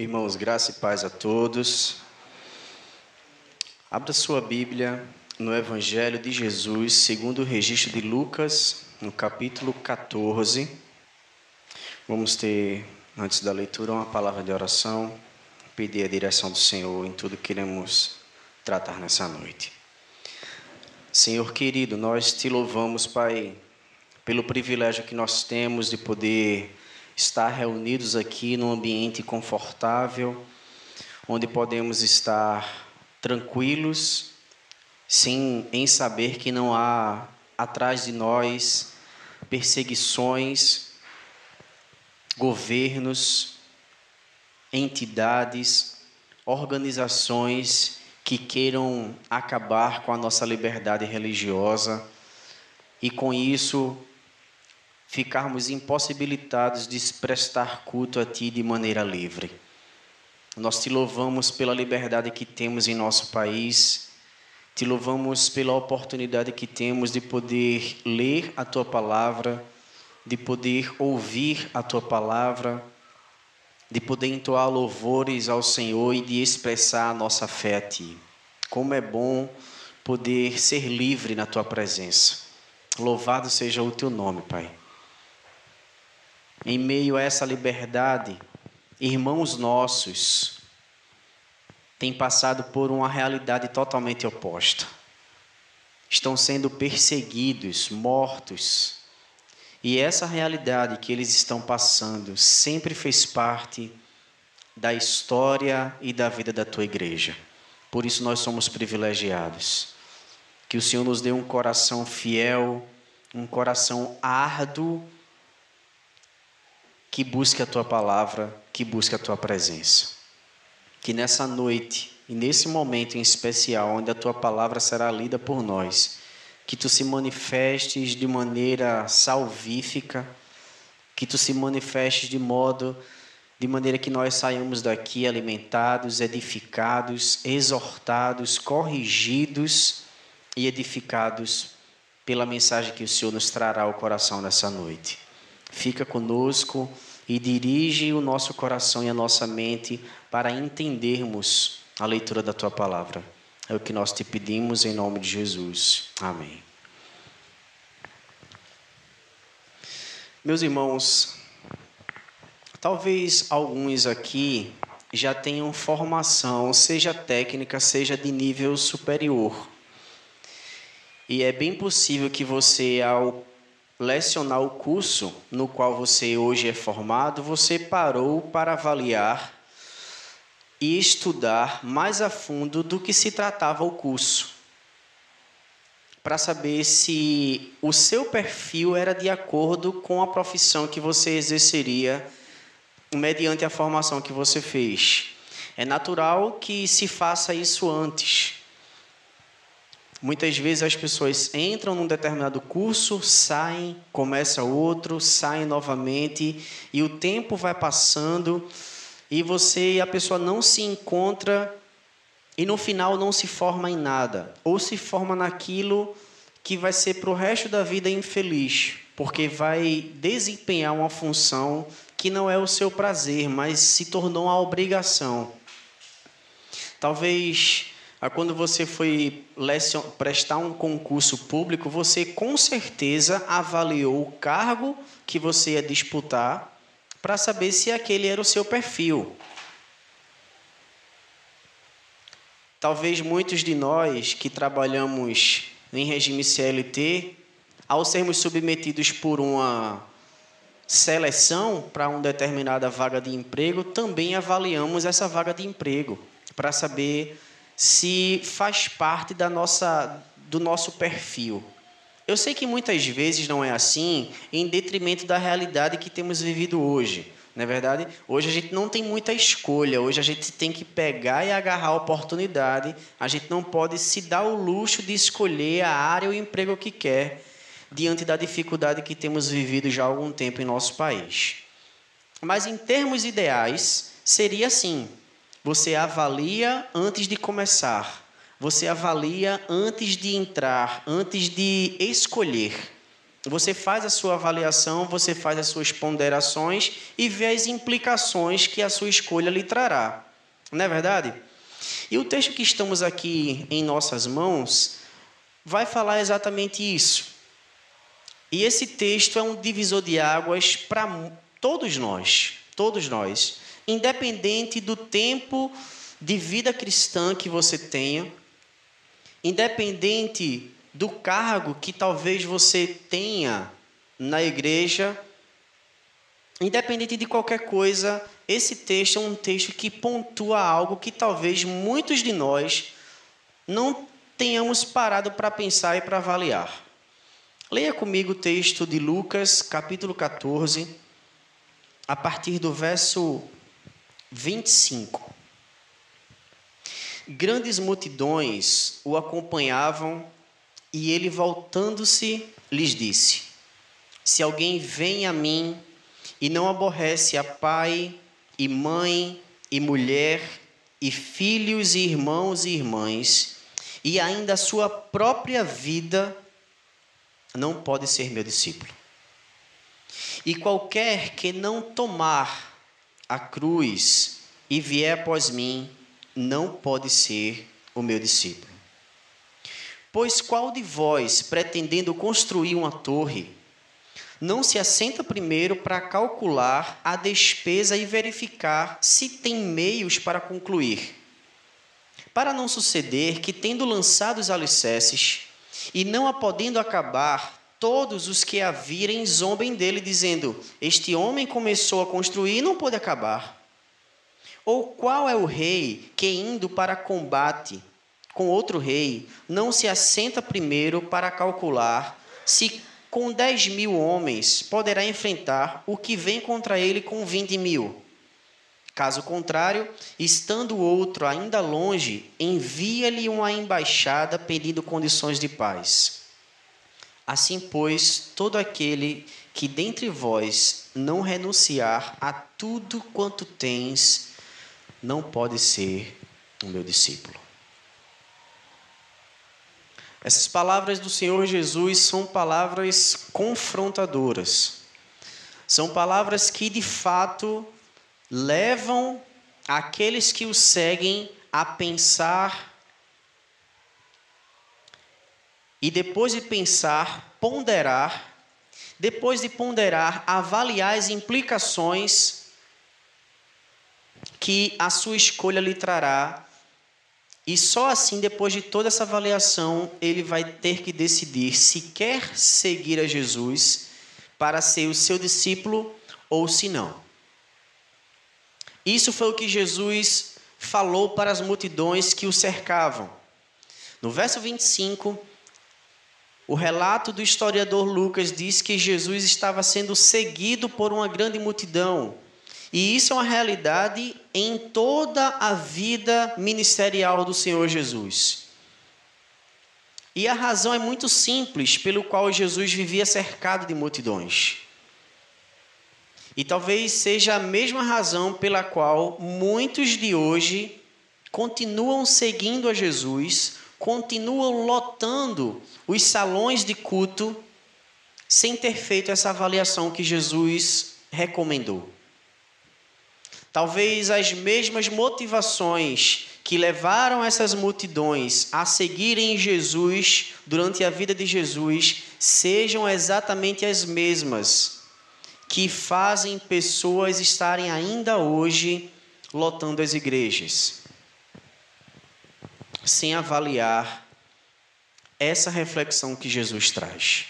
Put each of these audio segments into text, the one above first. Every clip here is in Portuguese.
Irmãos, graça e paz a todos. Abra sua Bíblia no Evangelho de Jesus, segundo o registro de Lucas, no capítulo 14. Vamos ter, antes da leitura, uma palavra de oração, pedir a direção do Senhor em tudo que iremos tratar nessa noite. Senhor querido, nós te louvamos, Pai, pelo privilégio que nós temos de poder estar reunidos aqui num ambiente confortável, onde podemos estar tranquilos, sim, em saber que não há atrás de nós perseguições, governos, entidades, organizações que queiram acabar com a nossa liberdade religiosa. E com isso ficarmos impossibilitados de prestar culto a Ti de maneira livre. Nós te louvamos pela liberdade que temos em nosso país, te louvamos pela oportunidade que temos de poder ler a Tua palavra, de poder ouvir a Tua palavra, de poder entoar louvores ao Senhor e de expressar a nossa fé a Ti. Como é bom poder ser livre na Tua presença. Louvado seja o Teu nome, Pai. Em meio a essa liberdade, irmãos nossos têm passado por uma realidade totalmente oposta. Estão sendo perseguidos, mortos. E essa realidade que eles estão passando sempre fez parte da história e da vida da tua igreja. Por isso nós somos privilegiados. Que o Senhor nos dê um coração fiel, um coração árduo que busque a tua palavra, que busque a tua presença. Que nessa noite e nesse momento em especial, onde a tua palavra será lida por nós, que tu se manifestes de maneira salvífica, que tu se manifestes de modo de maneira que nós saiamos daqui alimentados, edificados, exortados, corrigidos e edificados pela mensagem que o Senhor nos trará ao coração nessa noite. Fica conosco e dirige o nosso coração e a nossa mente para entendermos a leitura da tua palavra. É o que nós te pedimos em nome de Jesus. Amém. Meus irmãos, talvez alguns aqui já tenham formação, seja técnica, seja de nível superior. E é bem possível que você, ao lecionar o curso no qual você hoje é formado, você parou para avaliar e estudar mais a fundo do que se tratava o curso, para saber se o seu perfil era de acordo com a profissão que você exerceria mediante a formação que você fez. É natural que se faça isso antes Muitas vezes as pessoas entram num determinado curso, saem, começa outro, saem novamente e o tempo vai passando e você a pessoa não se encontra e no final não se forma em nada ou se forma naquilo que vai ser para o resto da vida infeliz, porque vai desempenhar uma função que não é o seu prazer, mas se tornou uma obrigação. Talvez quando você foi prestar um concurso público, você com certeza avaliou o cargo que você ia disputar para saber se aquele era o seu perfil. Talvez muitos de nós que trabalhamos em regime CLT, ao sermos submetidos por uma seleção para uma determinada vaga de emprego, também avaliamos essa vaga de emprego para saber se faz parte da nossa, do nosso perfil. Eu sei que muitas vezes não é assim, em detrimento da realidade que temos vivido hoje. Não é verdade? Hoje a gente não tem muita escolha, hoje a gente tem que pegar e agarrar a oportunidade, a gente não pode se dar o luxo de escolher a área ou emprego que quer, diante da dificuldade que temos vivido já há algum tempo em nosso país. Mas em termos ideais, seria assim: você avalia antes de começar. Você avalia antes de entrar, antes de escolher. você faz a sua avaliação, você faz as suas ponderações e vê as implicações que a sua escolha lhe trará. Não é verdade? E o texto que estamos aqui em nossas mãos vai falar exatamente isso. E esse texto é um divisor de águas para todos nós, todos nós, independente do tempo de vida cristã que você tenha, independente do cargo que talvez você tenha na igreja, independente de qualquer coisa, esse texto é um texto que pontua algo que talvez muitos de nós não tenhamos parado para pensar e para avaliar. Leia comigo o texto de Lucas, capítulo 14, a partir do verso 25. Grandes multidões o acompanhavam e ele, voltando-se, lhes disse: Se alguém vem a mim e não aborrece a pai e mãe e mulher e filhos e irmãos e irmãs, e ainda a sua própria vida, não pode ser meu discípulo. E qualquer que não tomar a cruz e vier após mim, não pode ser o meu discípulo. Pois qual de vós, pretendendo construir uma torre, não se assenta primeiro para calcular a despesa e verificar se tem meios para concluir? Para não suceder que, tendo lançado os alicerces e não a podendo acabar, todos os que a virem zombem dele, dizendo: Este homem começou a construir e não pôde acabar. Ou qual é o rei que, indo para combate, com outro rei, não se assenta primeiro para calcular se com dez mil homens poderá enfrentar o que vem contra ele com vinte mil. Caso contrário, estando o outro ainda longe, envia-lhe uma embaixada pedindo condições de paz. Assim, pois, todo aquele que dentre vós não renunciar a tudo quanto tens, não pode ser o meu discípulo. Essas palavras do Senhor Jesus são palavras confrontadoras. São palavras que de fato levam aqueles que o seguem a pensar e depois de pensar, ponderar, depois de ponderar, avaliar as implicações que a sua escolha lhe trará e só assim, depois de toda essa avaliação, ele vai ter que decidir se quer seguir a Jesus para ser o seu discípulo ou se não. Isso foi o que Jesus falou para as multidões que o cercavam. No verso 25, o relato do historiador Lucas diz que Jesus estava sendo seguido por uma grande multidão e isso é uma realidade em toda a vida ministerial do Senhor Jesus. E a razão é muito simples pelo qual Jesus vivia cercado de multidões. E talvez seja a mesma razão pela qual muitos de hoje continuam seguindo a Jesus, continuam lotando os salões de culto sem ter feito essa avaliação que Jesus recomendou. Talvez as mesmas motivações que levaram essas multidões a seguirem Jesus durante a vida de Jesus sejam exatamente as mesmas que fazem pessoas estarem ainda hoje lotando as igrejas, sem avaliar essa reflexão que Jesus traz.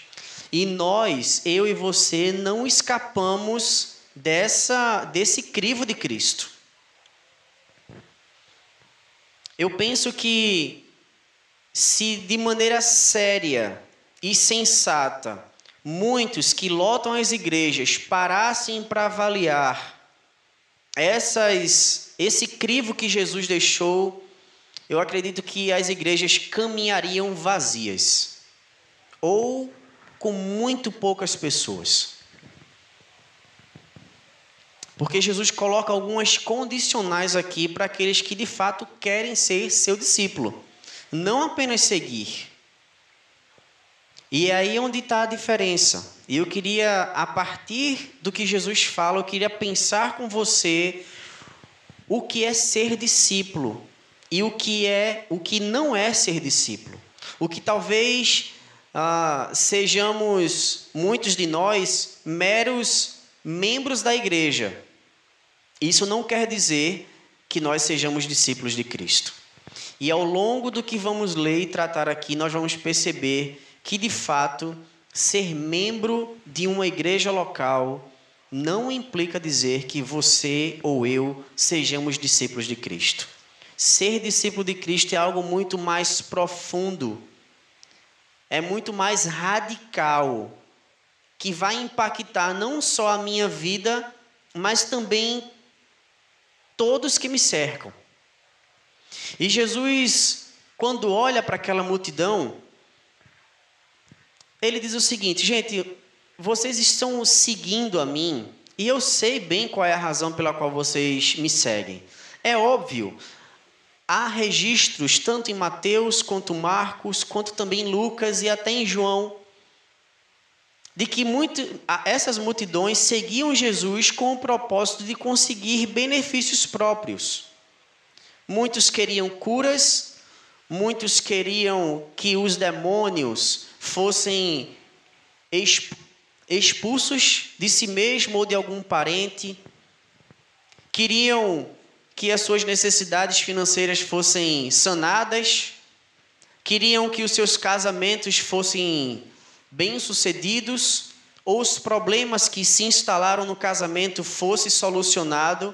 E nós, eu e você, não escapamos dessa desse crivo de Cristo. Eu penso que se de maneira séria e sensata muitos que lotam as igrejas parassem para avaliar essas esse crivo que Jesus deixou, eu acredito que as igrejas caminhariam vazias ou com muito poucas pessoas. Porque Jesus coloca algumas condicionais aqui para aqueles que de fato querem ser seu discípulo, não apenas seguir. E é aí onde está a diferença. E eu queria, a partir do que Jesus fala, eu queria pensar com você o que é ser discípulo e o que é, o que não é ser discípulo. O que talvez ah, sejamos muitos de nós meros membros da igreja. Isso não quer dizer que nós sejamos discípulos de Cristo. E ao longo do que vamos ler e tratar aqui, nós vamos perceber que de fato ser membro de uma igreja local não implica dizer que você ou eu sejamos discípulos de Cristo. Ser discípulo de Cristo é algo muito mais profundo, é muito mais radical, que vai impactar não só a minha vida, mas também todos que me cercam. E Jesus, quando olha para aquela multidão, ele diz o seguinte: gente, vocês estão seguindo a mim e eu sei bem qual é a razão pela qual vocês me seguem. É óbvio, há registros tanto em Mateus quanto Marcos, quanto também Lucas e até em João, de que muito, essas multidões seguiam Jesus com o propósito de conseguir benefícios próprios. Muitos queriam curas, muitos queriam que os demônios fossem expulsos de si mesmo ou de algum parente, queriam que as suas necessidades financeiras fossem sanadas, queriam que os seus casamentos fossem bem-sucedidos, ou os problemas que se instalaram no casamento fossem solucionados,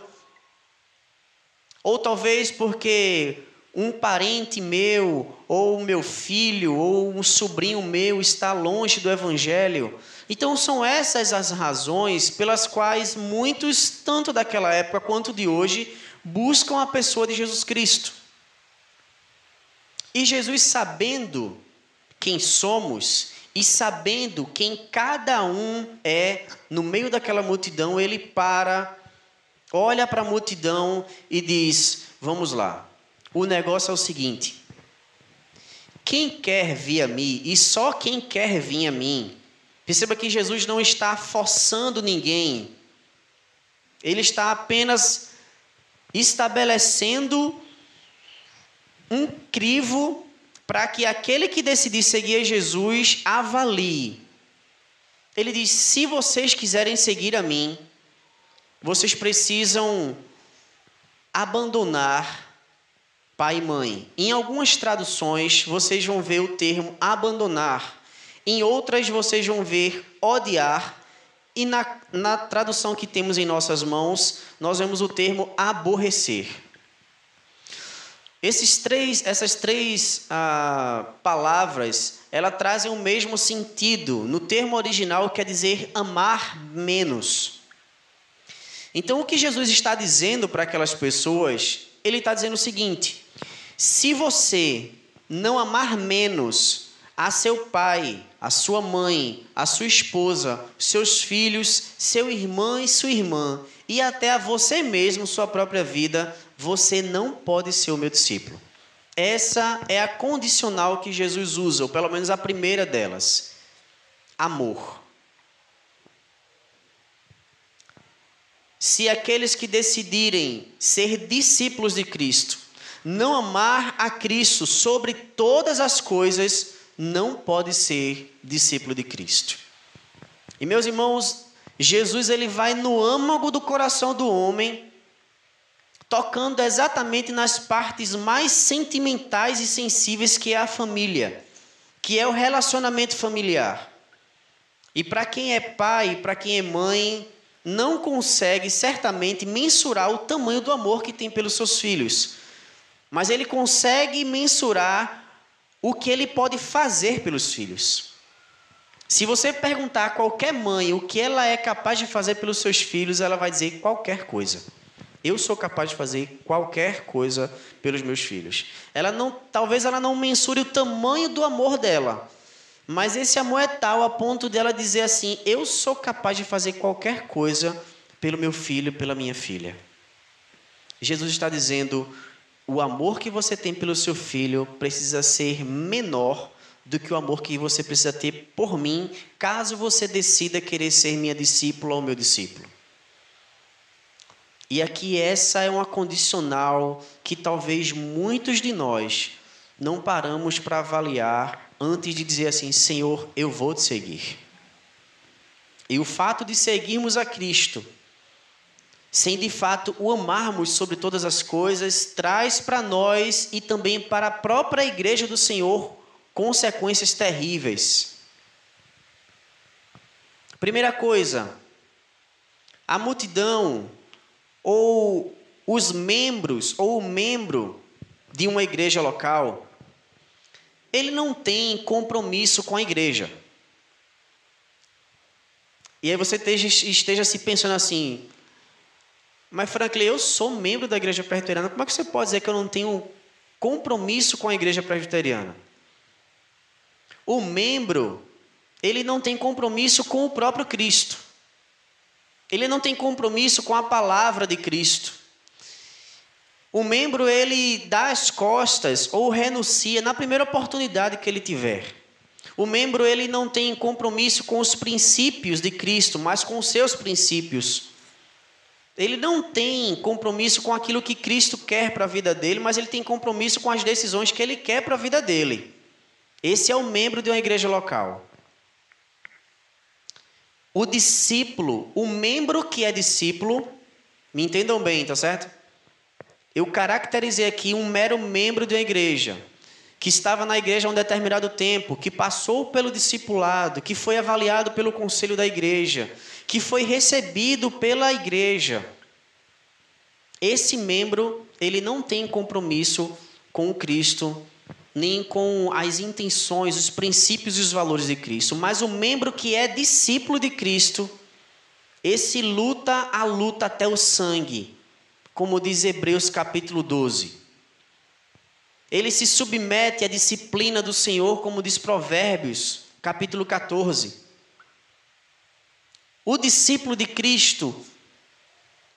ou talvez porque um parente meu, ou meu filho, ou um sobrinho meu está longe do Evangelho. Então, são essas as razões pelas quais muitos, tanto daquela época quanto de hoje, buscam a pessoa de Jesus Cristo. E Jesus, sabendo quem somos e sabendo quem cada um é, no meio daquela multidão, ele para, olha para a multidão e diz: Vamos lá, o negócio é o seguinte: quem quer vir a mim, e só quem quer vir a mim, perceba que Jesus não está forçando ninguém, ele está apenas estabelecendo um crivo para que aquele que decidir seguir Jesus avalie. Ele diz: se vocês quiserem seguir a mim, vocês precisam abandonar pai e mãe. Em algumas traduções, vocês vão ver o termo abandonar. Em outras, vocês vão ver odiar. E na, na tradução que temos em nossas mãos, nós vemos o termo aborrecer. Esses três, essas três ah, palavras, elas trazem o mesmo sentido. No termo original, quer dizer amar menos. Então, o que Jesus está dizendo para aquelas pessoas, ele está dizendo o seguinte: se você não amar menos a seu pai, a sua mãe, a sua esposa, seus filhos, seu irmão e sua irmã, e até a você mesmo, sua própria vida, você não pode ser o meu discípulo. Essa é a condicional que Jesus usa, ou pelo menos a primeira delas: amor. Se aqueles que decidirem ser discípulos de Cristo não amar a Cristo sobre todas as coisas, não pode ser discípulo de Cristo. E meus irmãos, Jesus ele vai no âmago do coração do homem, tocando exatamente nas partes mais sentimentais e sensíveis que é a família, que é o relacionamento familiar. E para quem é pai, para quem é mãe, não consegue certamente mensurar o tamanho do amor que tem pelos seus filhos mas ele consegue mensurar o que ele pode fazer pelos filhos. Se você perguntar a qualquer mãe o que ela é capaz de fazer pelos seus filhos, ela vai dizer qualquer coisa. Eu sou capaz de fazer qualquer coisa pelos meus filhos. Ela não, talvez ela não mensure o tamanho do amor dela, mas esse amor é tal a ponto dela dizer assim: eu sou capaz de fazer qualquer coisa pelo meu filho, pela minha filha. Jesus está dizendo: o amor que você tem pelo seu filho precisa ser menor do que o amor que você precisa ter por mim, caso você decida querer ser minha discípula ou meu discípulo. E aqui essa é uma condicional que talvez muitos de nós não paramos para avaliar antes de dizer assim: Senhor, eu vou te seguir. E o fato de seguirmos a Cristo, sem de fato o amarmos sobre todas as coisas, traz para nós e também para a própria igreja do Senhor consequências terríveis. Primeira coisa, a multidão ou os membros ou o membro de uma igreja local, ele não tem compromisso com a igreja. E aí você esteja, esteja se pensando assim, mas Franklin, eu sou membro da igreja presbiteriana, como é que você pode dizer que eu não tenho compromisso com a igreja presbiteriana? O membro, ele não tem compromisso com o próprio Cristo. Ele não tem compromisso com a palavra de Cristo. O membro ele dá as costas ou renuncia na primeira oportunidade que ele tiver. O membro ele não tem compromisso com os princípios de Cristo, mas com os seus princípios. Ele não tem compromisso com aquilo que Cristo quer para a vida dele, mas ele tem compromisso com as decisões que ele quer para a vida dele. Esse é o membro de uma igreja local. O discípulo, o membro que é discípulo, me entendam bem, tá certo? Eu caracterizei aqui um mero membro de uma igreja, que estava na igreja há um determinado tempo, que passou pelo discipulado, que foi avaliado pelo conselho da igreja, que foi recebido pela igreja. Esse membro, ele não tem compromisso com o Cristo nem com as intenções, os princípios e os valores de Cristo, mas o membro que é discípulo de Cristo, esse luta a luta até o sangue, como diz Hebreus capítulo 12. Ele se submete à disciplina do Senhor, como diz Provérbios, capítulo 14. O discípulo de Cristo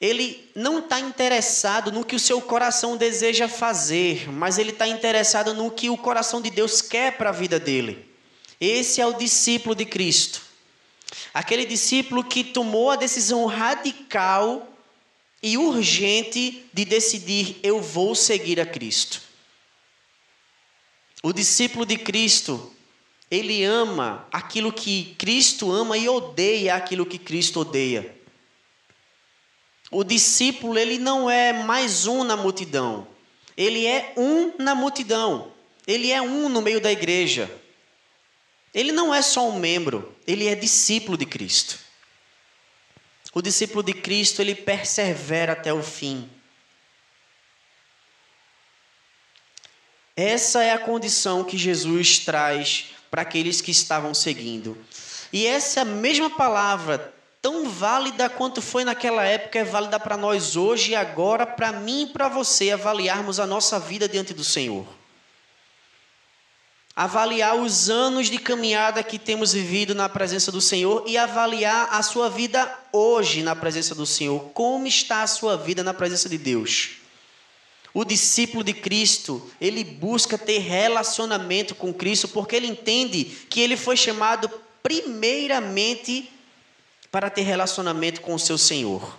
ele não está interessado no que o seu coração deseja fazer, mas ele está interessado no que o coração de Deus quer para a vida dele. Esse é o discípulo de Cristo. Aquele discípulo que tomou a decisão radical e urgente de decidir: eu vou seguir a Cristo. O discípulo de Cristo, ele ama aquilo que Cristo ama e odeia aquilo que Cristo odeia. O discípulo, ele não é mais um na multidão. Ele é um na multidão. Ele é um no meio da igreja. Ele não é só um membro, ele é discípulo de Cristo. O discípulo de Cristo, ele persevera até o fim. Essa é a condição que Jesus traz para aqueles que estavam seguindo. E essa mesma palavra tão válida quanto foi naquela época, é válida para nós hoje e agora, para mim e para você, avaliarmos a nossa vida diante do Senhor. Avaliar os anos de caminhada que temos vivido na presença do Senhor e avaliar a sua vida hoje na presença do Senhor. Como está a sua vida na presença de Deus? O discípulo de Cristo, ele busca ter relacionamento com Cristo porque ele entende que ele foi chamado primeiramente para ter relacionamento com o seu Senhor.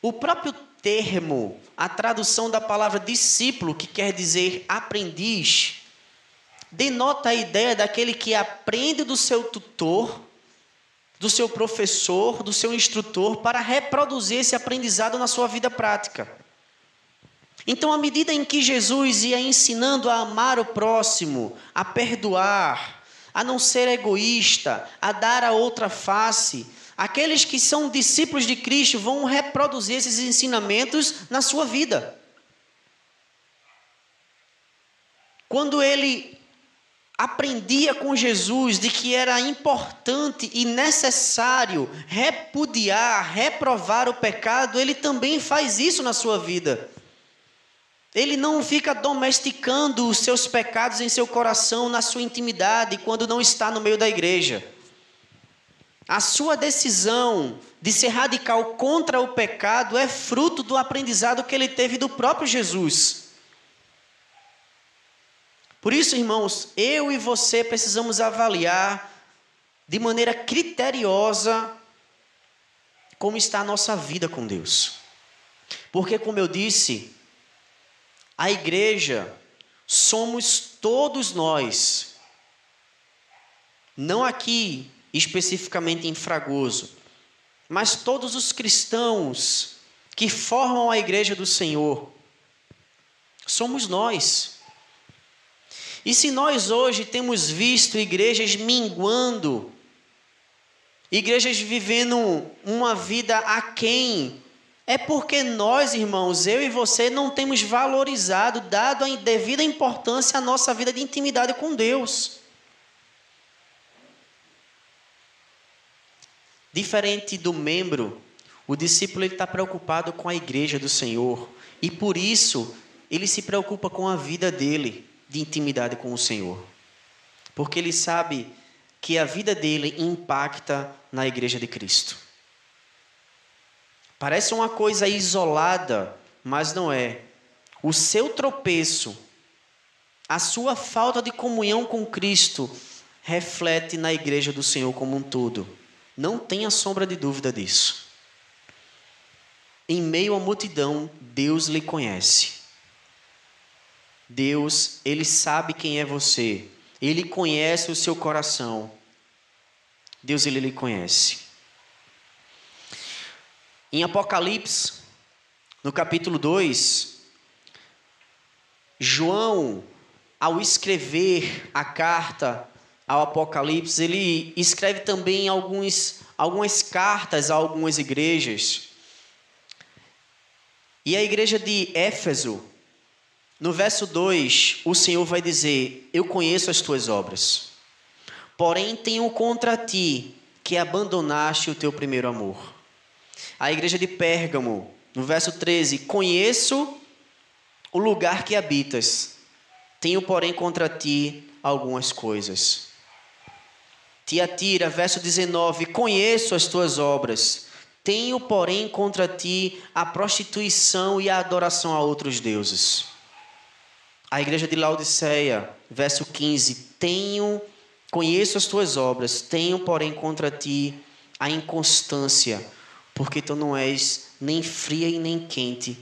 O próprio termo, a tradução da palavra discípulo, que quer dizer aprendiz, denota a ideia daquele que aprende do seu tutor, do seu professor, do seu instrutor, para reproduzir esse aprendizado na sua vida prática. Então, à medida em que Jesus ia ensinando a amar o próximo, a perdoar, a não ser egoísta, a dar a outra face. Aqueles que são discípulos de Cristo vão reproduzir esses ensinamentos na sua vida. Quando ele aprendia com Jesus de que era importante e necessário repudiar, reprovar o pecado, ele também faz isso na sua vida. Ele não fica domesticando os seus pecados em seu coração, na sua intimidade, quando não está no meio da igreja. A sua decisão de ser radical contra o pecado é fruto do aprendizado que ele teve do próprio Jesus. Por isso, irmãos, eu e você precisamos avaliar de maneira criteriosa como está a nossa vida com Deus. Porque, como eu disse, a igreja somos todos nós, não aqui especificamente em Fragoso, mas todos os cristãos que formam a igreja do Senhor, somos nós. E se nós hoje temos visto igrejas minguando, igrejas vivendo uma vida aquém, é porque nós, irmãos, eu e você, não temos valorizado, dado a devida importância à nossa vida de intimidade com Deus. Diferente do membro, o discípulo está preocupado com a igreja do Senhor e por isso ele se preocupa com a vida dele de intimidade com o Senhor. Porque ele sabe que a vida dele impacta na igreja de Cristo. Parece uma coisa isolada, mas não é. O seu tropeço, a sua falta de comunhão com Cristo, reflete na igreja do Senhor como um todo. Não tenha sombra de dúvida disso. Em meio à multidão, Deus lhe conhece. Deus, ele sabe quem é você. Ele conhece o seu coração. Deus, ele lhe conhece. Em Apocalipse, no capítulo 2, João, ao escrever a carta ao Apocalipse, ele escreve também alguns, algumas cartas a algumas igrejas. E a igreja de Éfeso, no verso 2, o Senhor vai dizer: Eu conheço as tuas obras, porém tenho contra ti que abandonaste o teu primeiro amor. A igreja de Pérgamo, no verso 13: Conheço o lugar que habitas, tenho, porém, contra ti algumas coisas. Tiatira, verso 19: Conheço as tuas obras, tenho, porém, contra ti a prostituição e a adoração a outros deuses. A igreja de Laodiceia, verso 15: Tenho, conheço as tuas obras, tenho, porém, contra ti a inconstância, porque tu não és nem fria e nem quente,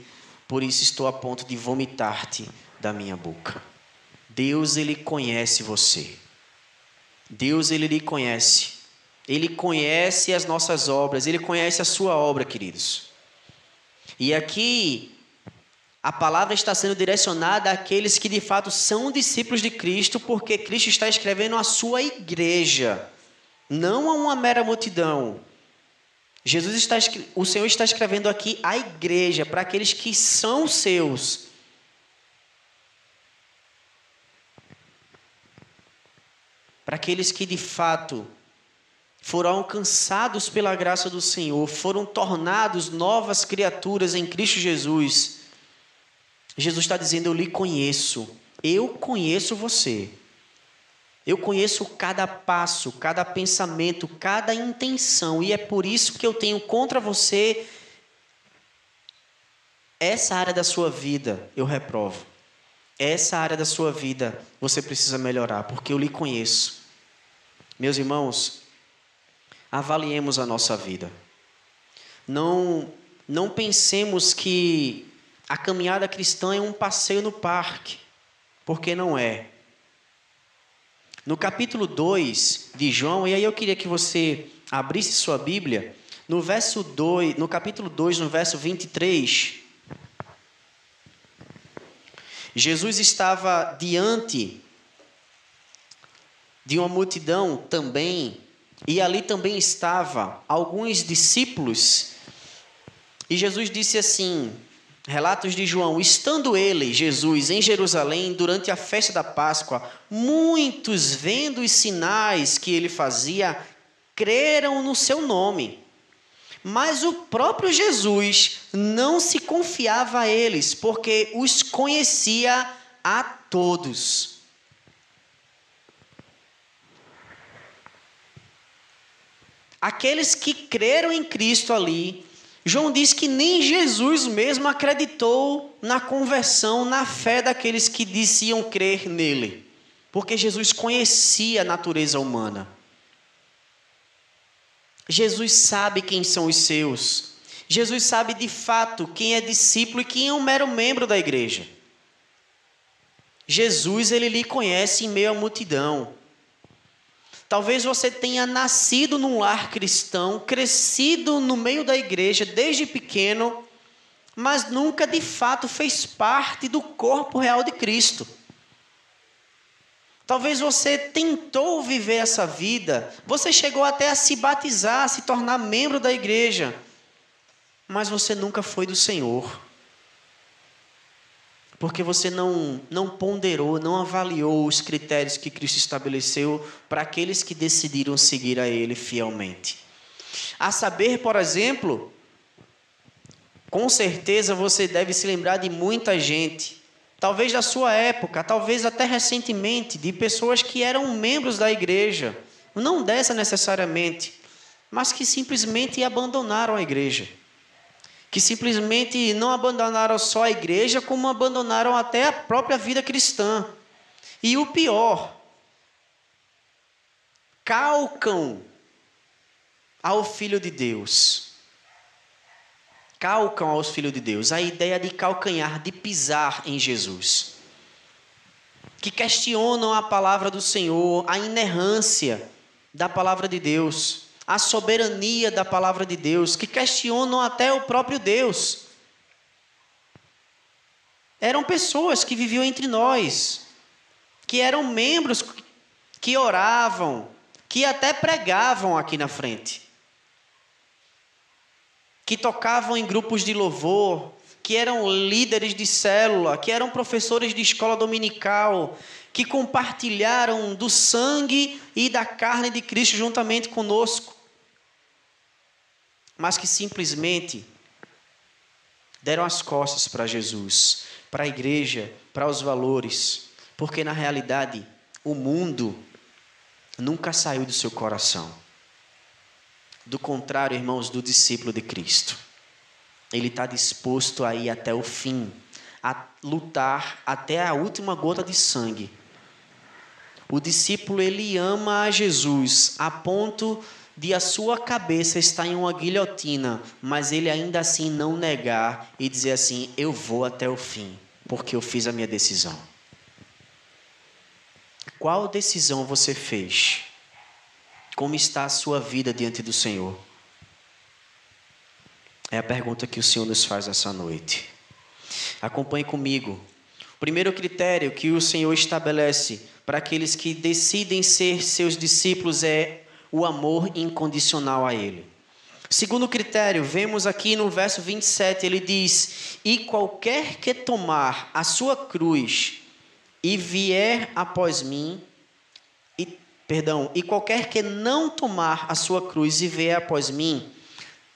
por isso estou a ponto de vomitar-te da minha boca. Deus, ele conhece você. Deus, ele lhe conhece. Ele conhece as nossas obras, ele conhece a sua obra, queridos. E aqui a palavra está sendo direcionada àqueles que de fato são discípulos de Cristo, porque Cristo está escrevendo a sua igreja, não a uma mera multidão. Jesus está, o Senhor está escrevendo aqui a igreja para aqueles que são seus. Para aqueles que de fato foram alcançados pela graça do Senhor, foram tornados novas criaturas em Cristo Jesus Jesus está dizendo: Eu lhe conheço, eu conheço você. Eu conheço cada passo, cada pensamento, cada intenção, e é por isso que eu tenho contra você essa área da sua vida, eu reprovo. Essa área da sua vida você precisa melhorar, porque eu lhe conheço. Meus irmãos, avaliemos a nossa vida. Não não pensemos que a caminhada cristã é um passeio no parque, porque não é. No capítulo 2 de João, e aí eu queria que você abrisse sua Bíblia, no verso 2, no capítulo 2, no verso 23, Jesus estava diante de uma multidão também, e ali também estava alguns discípulos. E Jesus disse assim: Relatos de João: Estando ele, Jesus, em Jerusalém durante a festa da Páscoa, muitos, vendo os sinais que ele fazia, creram no seu nome. Mas o próprio Jesus não se confiava a eles, porque os conhecia a todos. Aqueles que creram em Cristo ali, João diz que nem Jesus mesmo acreditou na conversão, na fé daqueles que diziam crer nele. Porque Jesus conhecia a natureza humana. Jesus sabe quem são os seus. Jesus sabe de fato quem é discípulo e quem é um mero membro da igreja. Jesus, ele lhe conhece em meio à multidão. Talvez você tenha nascido num lar cristão, crescido no meio da igreja desde pequeno, mas nunca de fato fez parte do corpo real de Cristo. Talvez você tentou viver essa vida, você chegou até a se batizar, a se tornar membro da igreja, mas você nunca foi do Senhor. Porque você não, não ponderou, não avaliou os critérios que Cristo estabeleceu para aqueles que decidiram seguir a Ele fielmente. A saber, por exemplo, com certeza você deve se lembrar de muita gente talvez da sua época, talvez até recentemente, de pessoas que eram membros da igreja, não dessa necessariamente, mas que simplesmente abandonaram a igreja. Que simplesmente não abandonaram só a igreja, como abandonaram até a própria vida cristã. E o pior, calcam ao Filho de Deus calcam aos filhos de Deus a ideia de calcanhar, de pisar em Jesus. Que questionam a palavra do Senhor, a inerrância da palavra de Deus, a soberania da palavra de Deus, que questionam até o próprio Deus. Eram pessoas que viviam entre nós, que eram membros que oravam, que até pregavam aqui na frente que tocavam em grupos de louvor, que eram líderes de célula, que eram professores de escola dominical, que compartilharam do sangue e da carne de Cristo juntamente conosco, mas que simplesmente deram as costas para Jesus, para a igreja, para os valores, porque na realidade o mundo nunca saiu do seu coração. Do contrário, irmãos, do discípulo de Cristo. Ele está disposto a ir até o fim, a lutar até a última gota de sangue. O discípulo ele ama a Jesus a ponto a sua cabeça estar em uma guilhotina, mas ele ainda assim não negar e dizer assim: Eu vou até o fim, porque eu fiz a minha decisão. Qual decisão você fez? Como está a sua vida diante do Senhor? É a pergunta que o Senhor nos faz essa noite. Acompanhe comigo. O primeiro critério que o Senhor estabelece para aqueles que decidem ser seus discípulos é o amor incondicional a Ele. Segundo critério, vemos aqui no verso 27, ele diz: E qualquer que tomar a sua cruz e vier após mim, Perdão, e qualquer que não tomar a sua cruz e vier após mim,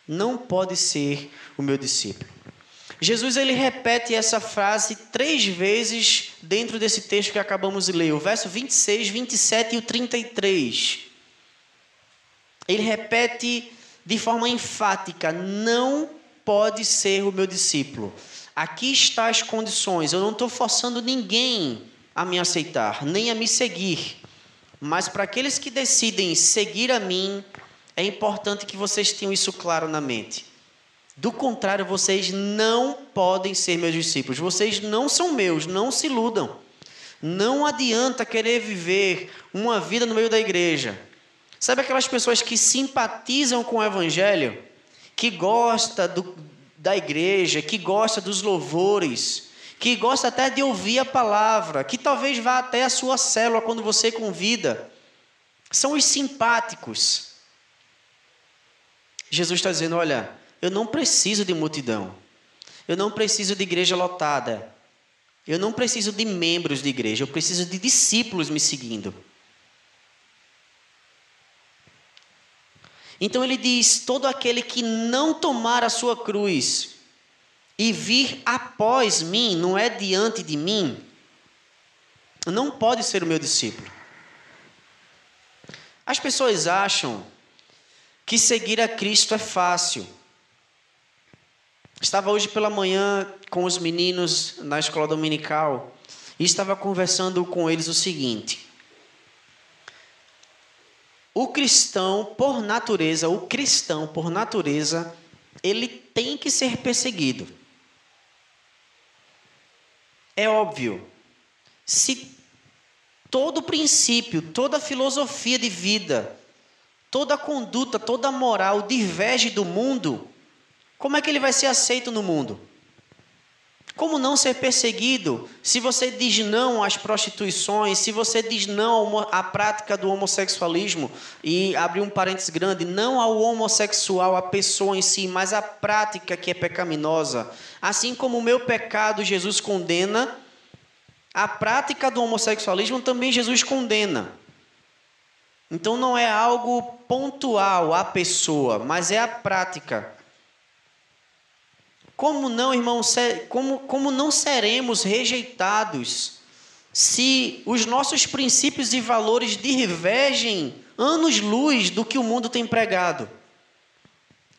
não pode ser o meu discípulo. Jesus ele repete essa frase três vezes dentro desse texto que acabamos de ler, o verso 26, 27 e o 33. Ele repete de forma enfática: não pode ser o meu discípulo. Aqui estão as condições. Eu não estou forçando ninguém a me aceitar, nem a me seguir. Mas para aqueles que decidem seguir a mim, é importante que vocês tenham isso claro na mente. Do contrário, vocês não podem ser meus discípulos. Vocês não são meus, não se iludam. Não adianta querer viver uma vida no meio da igreja. Sabe aquelas pessoas que simpatizam com o evangelho, que gosta do, da igreja, que gosta dos louvores, que gosta até de ouvir a palavra, que talvez vá até a sua célula quando você convida. São os simpáticos. Jesus está dizendo: olha, eu não preciso de multidão, eu não preciso de igreja lotada, eu não preciso de membros de igreja, eu preciso de discípulos me seguindo. Então ele diz: todo aquele que não tomar a sua cruz e vir após mim, não é diante de mim, não pode ser o meu discípulo. As pessoas acham que seguir a Cristo é fácil. Estava hoje pela manhã com os meninos na escola dominical e estava conversando com eles o seguinte: o cristão, por natureza, o cristão, por natureza, ele tem que ser perseguido. É óbvio. Se todo princípio, toda filosofia de vida, toda conduta, toda moral diverge do mundo, como é que ele vai ser aceito no mundo? Como não ser perseguido se você diz não às prostituições, se você diz não à prática do homossexualismo, e abrir um parênteses grande, não ao homossexual, a pessoa em si, mas a prática que é pecaminosa. Assim como o meu pecado Jesus condena, a prática do homossexualismo também Jesus condena. Então não é algo pontual à pessoa, mas é a prática. Como não, irmão, como, como não seremos rejeitados se os nossos princípios e valores divergem anos-luz do que o mundo tem pregado?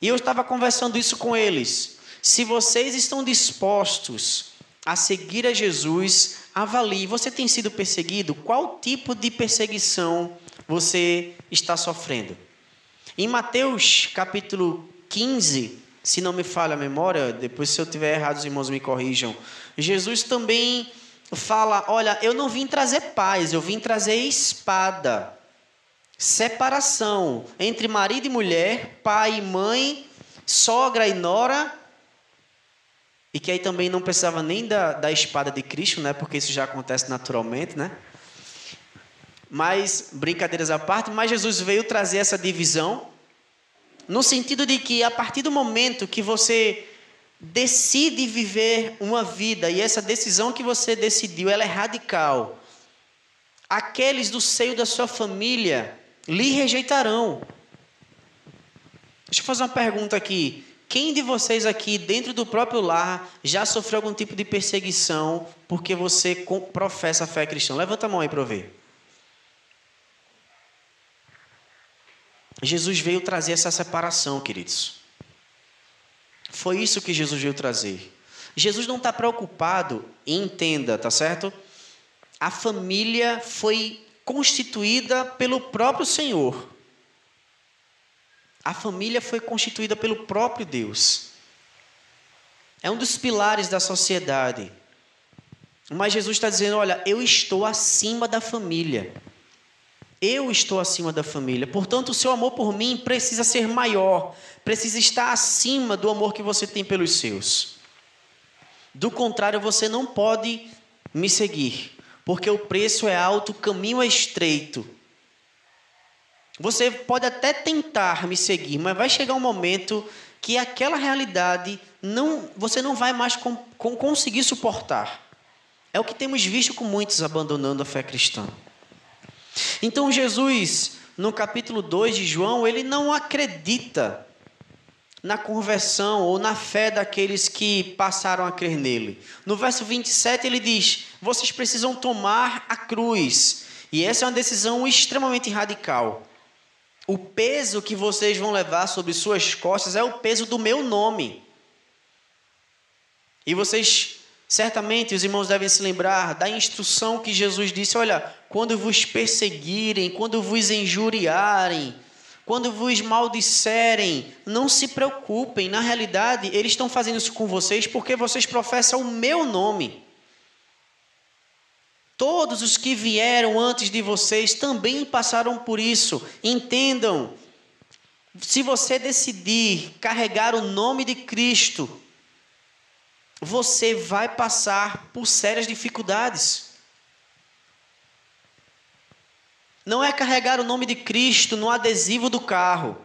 E eu estava conversando isso com eles. Se vocês estão dispostos a seguir a Jesus, avalie. Você tem sido perseguido? Qual tipo de perseguição você está sofrendo? Em Mateus capítulo 15, se não me falha a memória, depois se eu tiver errado, os irmãos me corrijam. Jesus também fala: Olha, eu não vim trazer paz, eu vim trazer espada. Separação entre marido e mulher, pai e mãe, sogra e nora. E que aí também não precisava nem da, da espada de Cristo, né? Porque isso já acontece naturalmente, né? Mas, brincadeiras à parte, mas Jesus veio trazer essa divisão no sentido de que a partir do momento que você decide viver uma vida e essa decisão que você decidiu, ela é radical. Aqueles do seio da sua família lhe rejeitarão. Deixa eu fazer uma pergunta aqui. Quem de vocês aqui, dentro do próprio lar, já sofreu algum tipo de perseguição porque você professa a fé cristã? Levanta a mão aí para ver. Jesus veio trazer essa separação, queridos. Foi isso que Jesus veio trazer. Jesus não está preocupado, entenda, tá certo? A família foi constituída pelo próprio Senhor. A família foi constituída pelo próprio Deus. É um dos pilares da sociedade. Mas Jesus está dizendo: olha, eu estou acima da família. Eu estou acima da família. Portanto, o seu amor por mim precisa ser maior, precisa estar acima do amor que você tem pelos seus. Do contrário, você não pode me seguir, porque o preço é alto, o caminho é estreito. Você pode até tentar me seguir, mas vai chegar um momento que aquela realidade não, você não vai mais com, com conseguir suportar. É o que temos visto com muitos abandonando a fé cristã. Então Jesus, no capítulo 2 de João, ele não acredita na conversão ou na fé daqueles que passaram a crer nele. No verso 27 ele diz: "Vocês precisam tomar a cruz". E essa é uma decisão extremamente radical. O peso que vocês vão levar sobre suas costas é o peso do meu nome. E vocês Certamente os irmãos devem se lembrar da instrução que Jesus disse: Olha, quando vos perseguirem, quando vos injuriarem, quando vos maldisserem, não se preocupem. Na realidade, eles estão fazendo isso com vocês porque vocês professam o meu nome. Todos os que vieram antes de vocês também passaram por isso. Entendam. Se você decidir carregar o nome de Cristo, você vai passar por sérias dificuldades. Não é carregar o nome de Cristo no adesivo do carro,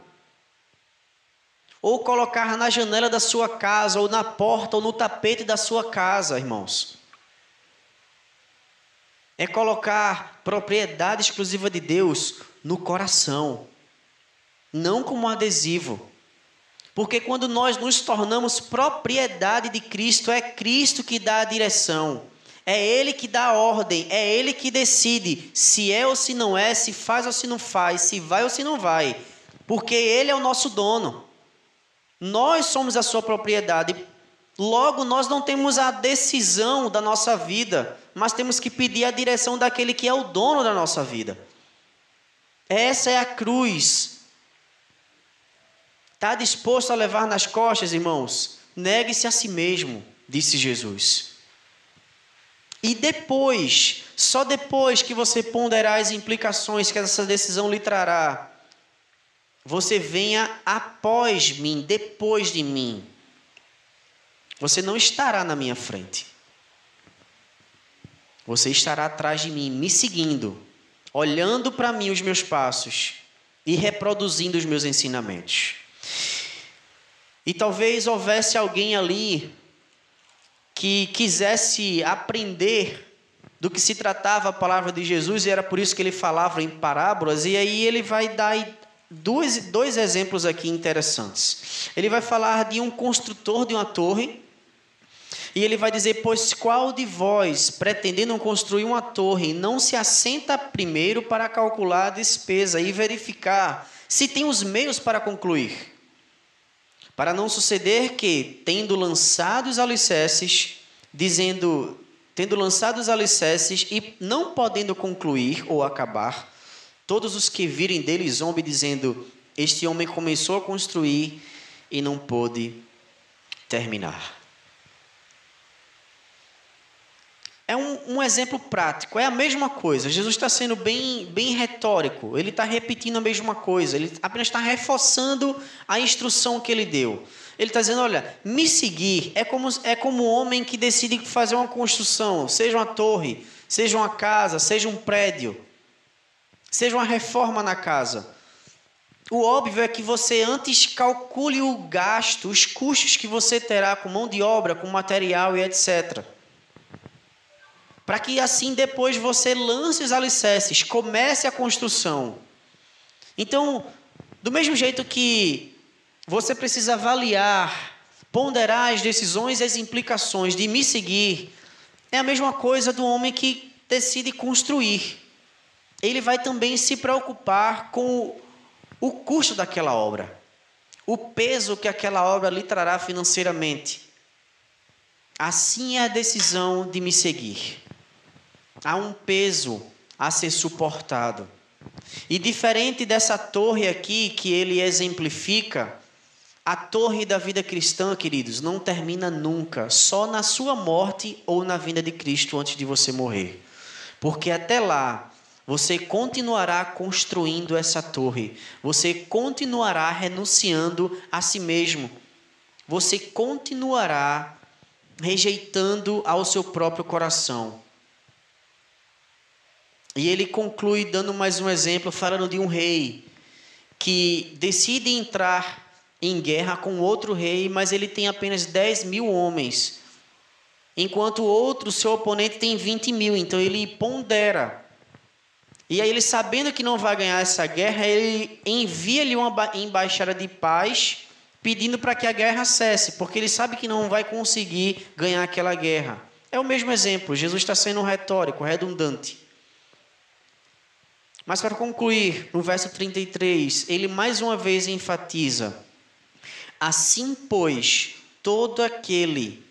ou colocar na janela da sua casa, ou na porta, ou no tapete da sua casa, irmãos. É colocar propriedade exclusiva de Deus no coração, não como adesivo. Porque quando nós nos tornamos propriedade de Cristo, é Cristo que dá a direção. É Ele que dá a ordem, é Ele que decide se é ou se não é, se faz ou se não faz, se vai ou se não vai. Porque Ele é o nosso dono. Nós somos a sua propriedade. Logo, nós não temos a decisão da nossa vida, mas temos que pedir a direção daquele que é o dono da nossa vida. Essa é a cruz. Está disposto a levar nas costas, irmãos? Negue-se a si mesmo, disse Jesus. E depois, só depois que você ponderar as implicações que essa decisão lhe trará, você venha após mim, depois de mim. Você não estará na minha frente. Você estará atrás de mim, me seguindo, olhando para mim os meus passos e reproduzindo os meus ensinamentos. E talvez houvesse alguém ali que quisesse aprender do que se tratava a palavra de Jesus, e era por isso que ele falava em parábolas, e aí ele vai dar dois, dois exemplos aqui interessantes. Ele vai falar de um construtor de uma torre, e ele vai dizer: Pois qual de vós, pretendendo construir uma torre, não se assenta primeiro para calcular a despesa e verificar se tem os meios para concluir? Para não suceder que, tendo lançado os alicerces, dizendo, tendo lançado os alicerces e não podendo concluir ou acabar, Todos os que virem dele zombem, dizendo: Este homem começou a construir e não pôde terminar. É um, um, exemplo prático, é a mesma coisa. Jesus está sendo bem, bem retórico, ele está repetindo a mesma coisa, ele apenas está reforçando a instrução que ele deu. Ele está dizendo: olha, me seguir é como, é como um homem que decide fazer uma construção, seja uma torre, seja uma casa, seja um prédio seja uma reforma na casa. O óbvio é que você antes calcule o gasto, os custos que você terá com mão de obra, com material e etc. Para que assim depois você lance os alicerces, comece a construção. Então, do mesmo jeito que você precisa avaliar, ponderar as decisões e as implicações de me seguir, é a mesma coisa do homem que decide construir ele vai também se preocupar com o custo daquela obra, o peso que aquela obra lhe trará financeiramente. Assim é a decisão de me seguir. Há um peso a ser suportado. E diferente dessa torre aqui que ele exemplifica, a torre da vida cristã, queridos, não termina nunca, só na sua morte ou na vinda de Cristo antes de você morrer. Porque até lá, você continuará construindo essa torre. Você continuará renunciando a si mesmo. Você continuará rejeitando ao seu próprio coração. E ele conclui dando mais um exemplo, falando de um rei que decide entrar em guerra com outro rei, mas ele tem apenas 10 mil homens, enquanto o outro, seu oponente, tem 20 mil. Então ele pondera e aí ele sabendo que não vai ganhar essa guerra, ele envia-lhe uma embaixada de paz, pedindo para que a guerra cesse, porque ele sabe que não vai conseguir ganhar aquela guerra. É o mesmo exemplo, Jesus está sendo retórico, redundante. Mas para concluir, no verso 33, ele mais uma vez enfatiza: Assim, pois, todo aquele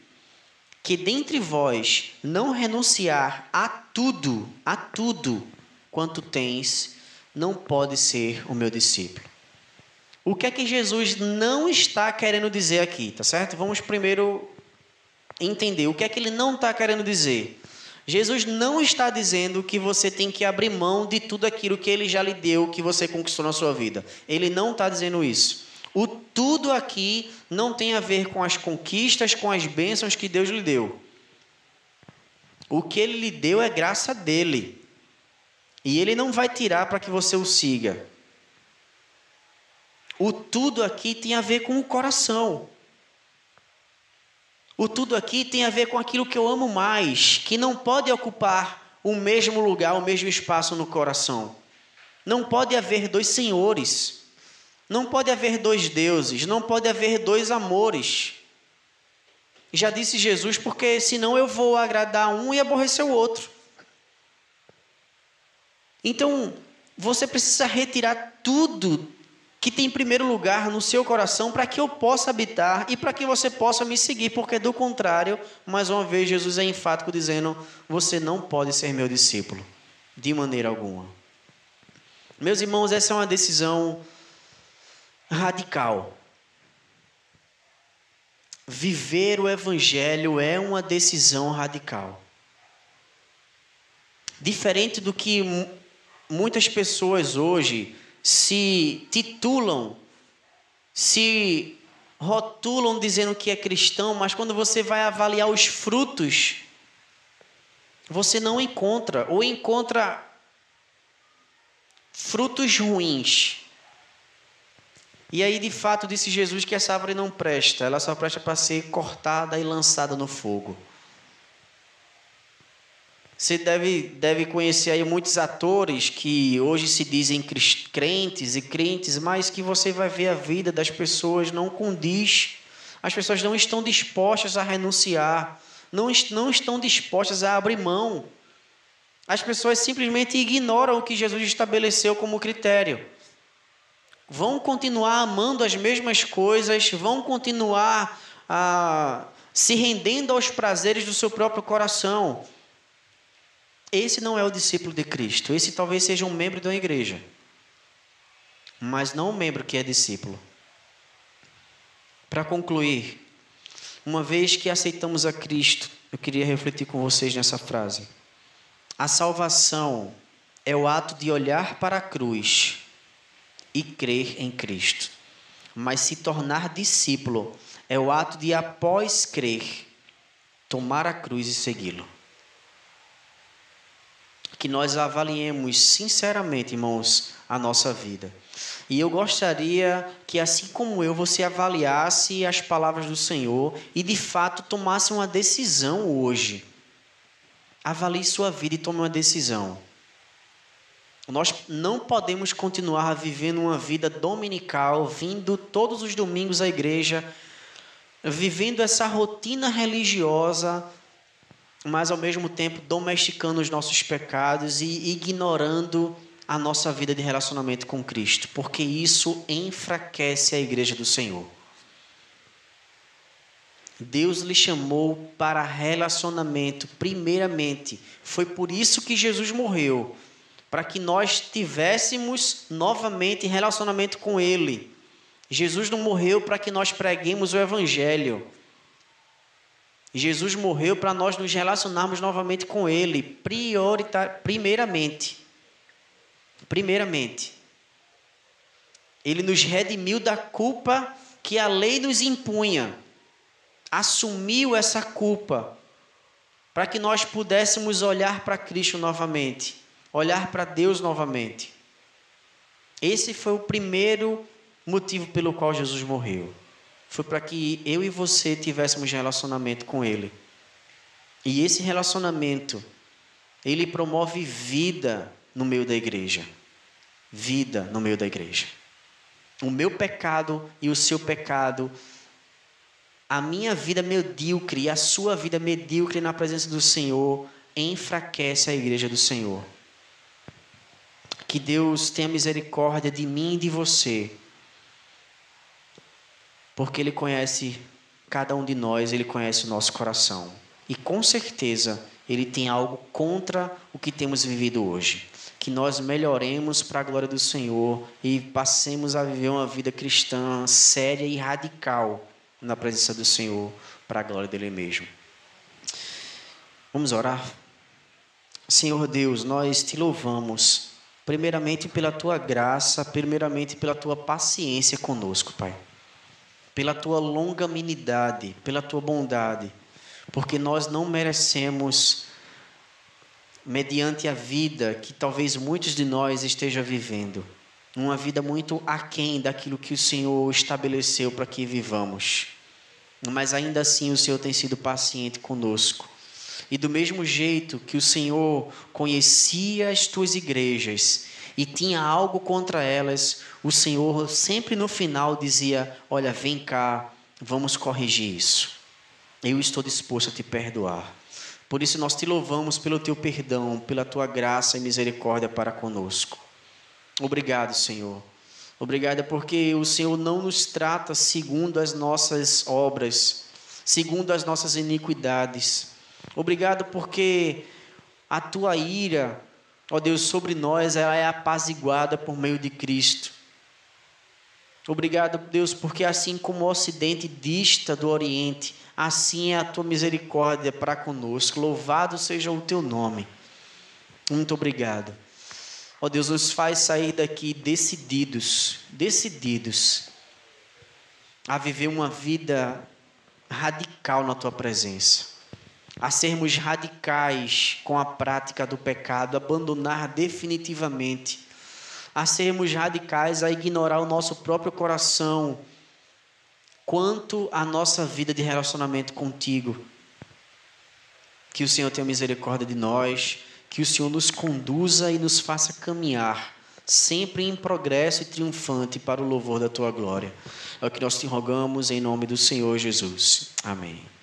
que dentre vós não renunciar a tudo, a tudo, quanto tens, não pode ser o meu discípulo. O que é que Jesus não está querendo dizer aqui, tá certo? Vamos primeiro entender o que é que ele não está querendo dizer. Jesus não está dizendo que você tem que abrir mão de tudo aquilo que ele já lhe deu, que você conquistou na sua vida. Ele não está dizendo isso. O tudo aqui não tem a ver com as conquistas, com as bênçãos que Deus lhe deu. O que ele lhe deu é graça dele. E ele não vai tirar para que você o siga. O tudo aqui tem a ver com o coração. O tudo aqui tem a ver com aquilo que eu amo mais, que não pode ocupar o mesmo lugar, o mesmo espaço no coração. Não pode haver dois senhores. Não pode haver dois deuses. Não pode haver dois amores. Já disse Jesus, porque senão eu vou agradar um e aborrecer o outro. Então, você precisa retirar tudo que tem em primeiro lugar no seu coração para que eu possa habitar e para que você possa me seguir, porque do contrário, mais uma vez, Jesus é enfático dizendo: você não pode ser meu discípulo, de maneira alguma. Meus irmãos, essa é uma decisão radical. Viver o Evangelho é uma decisão radical. Diferente do que muitas pessoas hoje se titulam, se rotulam dizendo que é cristão, mas quando você vai avaliar os frutos, você não encontra, ou encontra frutos ruins. E aí, de fato, disse Jesus que essa árvore não presta, ela só presta para ser cortada e lançada no fogo. Você deve, deve conhecer aí muitos atores que hoje se dizem crentes e crentes, mas que você vai ver a vida das pessoas não condiz. As pessoas não estão dispostas a renunciar, não, não estão dispostas a abrir mão. As pessoas simplesmente ignoram o que Jesus estabeleceu como critério. Vão continuar amando as mesmas coisas, vão continuar a, se rendendo aos prazeres do seu próprio coração esse não é o discípulo de Cristo. Esse talvez seja um membro da igreja, mas não um membro que é discípulo. Para concluir, uma vez que aceitamos a Cristo, eu queria refletir com vocês nessa frase. A salvação é o ato de olhar para a cruz e crer em Cristo. Mas se tornar discípulo é o ato de, após crer, tomar a cruz e segui-lo que nós avaliemos sinceramente, irmãos, a nossa vida. E eu gostaria que, assim como eu, você avaliasse as palavras do Senhor e de fato tomasse uma decisão hoje. Avalie sua vida e tome uma decisão. Nós não podemos continuar vivendo uma vida dominical, vindo todos os domingos à igreja, vivendo essa rotina religiosa mas ao mesmo tempo domesticando os nossos pecados e ignorando a nossa vida de relacionamento com Cristo, porque isso enfraquece a igreja do Senhor. Deus lhe chamou para relacionamento, primeiramente. Foi por isso que Jesus morreu, para que nós tivéssemos novamente relacionamento com Ele. Jesus não morreu para que nós preguemos o Evangelho. Jesus morreu para nós nos relacionarmos novamente com Ele, prioritar, primeiramente. Primeiramente. Ele nos redimiu da culpa que a lei nos impunha. Assumiu essa culpa para que nós pudéssemos olhar para Cristo novamente, olhar para Deus novamente. Esse foi o primeiro motivo pelo qual Jesus morreu foi para que eu e você tivéssemos relacionamento com Ele. E esse relacionamento, ele promove vida no meio da igreja. Vida no meio da igreja. O meu pecado e o seu pecado, a minha vida medíocre e a sua vida medíocre na presença do Senhor, enfraquece a igreja do Senhor. Que Deus tenha misericórdia de mim e de você porque Ele conhece cada um de nós, Ele conhece o nosso coração. E com certeza Ele tem algo contra o que temos vivido hoje. Que nós melhoremos para a glória do Senhor e passemos a viver uma vida cristã séria e radical na presença do Senhor, para a glória dele mesmo. Vamos orar? Senhor Deus, nós te louvamos, primeiramente pela tua graça, primeiramente pela tua paciência conosco, Pai pela tua longanimidade, pela tua bondade, porque nós não merecemos, mediante a vida que talvez muitos de nós estejam vivendo, uma vida muito aquém daquilo que o Senhor estabeleceu para que vivamos. Mas ainda assim o Senhor tem sido paciente conosco. E do mesmo jeito que o Senhor conhecia as tuas igrejas e tinha algo contra elas, o Senhor sempre no final dizia: Olha, vem cá, vamos corrigir isso. Eu estou disposto a te perdoar. Por isso nós te louvamos pelo teu perdão, pela tua graça e misericórdia para conosco. Obrigado, Senhor. Obrigado porque o Senhor não nos trata segundo as nossas obras, segundo as nossas iniquidades. Obrigado porque a tua ira Ó Deus, sobre nós ela é apaziguada por meio de Cristo. Obrigado, Deus, porque assim como o Ocidente dista do Oriente, assim é a tua misericórdia para conosco. Louvado seja o teu nome. Muito obrigado. Ó Deus, nos faz sair daqui decididos, decididos a viver uma vida radical na tua presença, a sermos radicais com a prática do pecado, abandonar definitivamente, a sermos radicais a ignorar o nosso próprio coração quanto à nossa vida de relacionamento contigo. Que o Senhor tenha misericórdia de nós, que o Senhor nos conduza e nos faça caminhar sempre em progresso e triunfante para o louvor da tua glória. É o que nós te rogamos em nome do Senhor Jesus. Amém.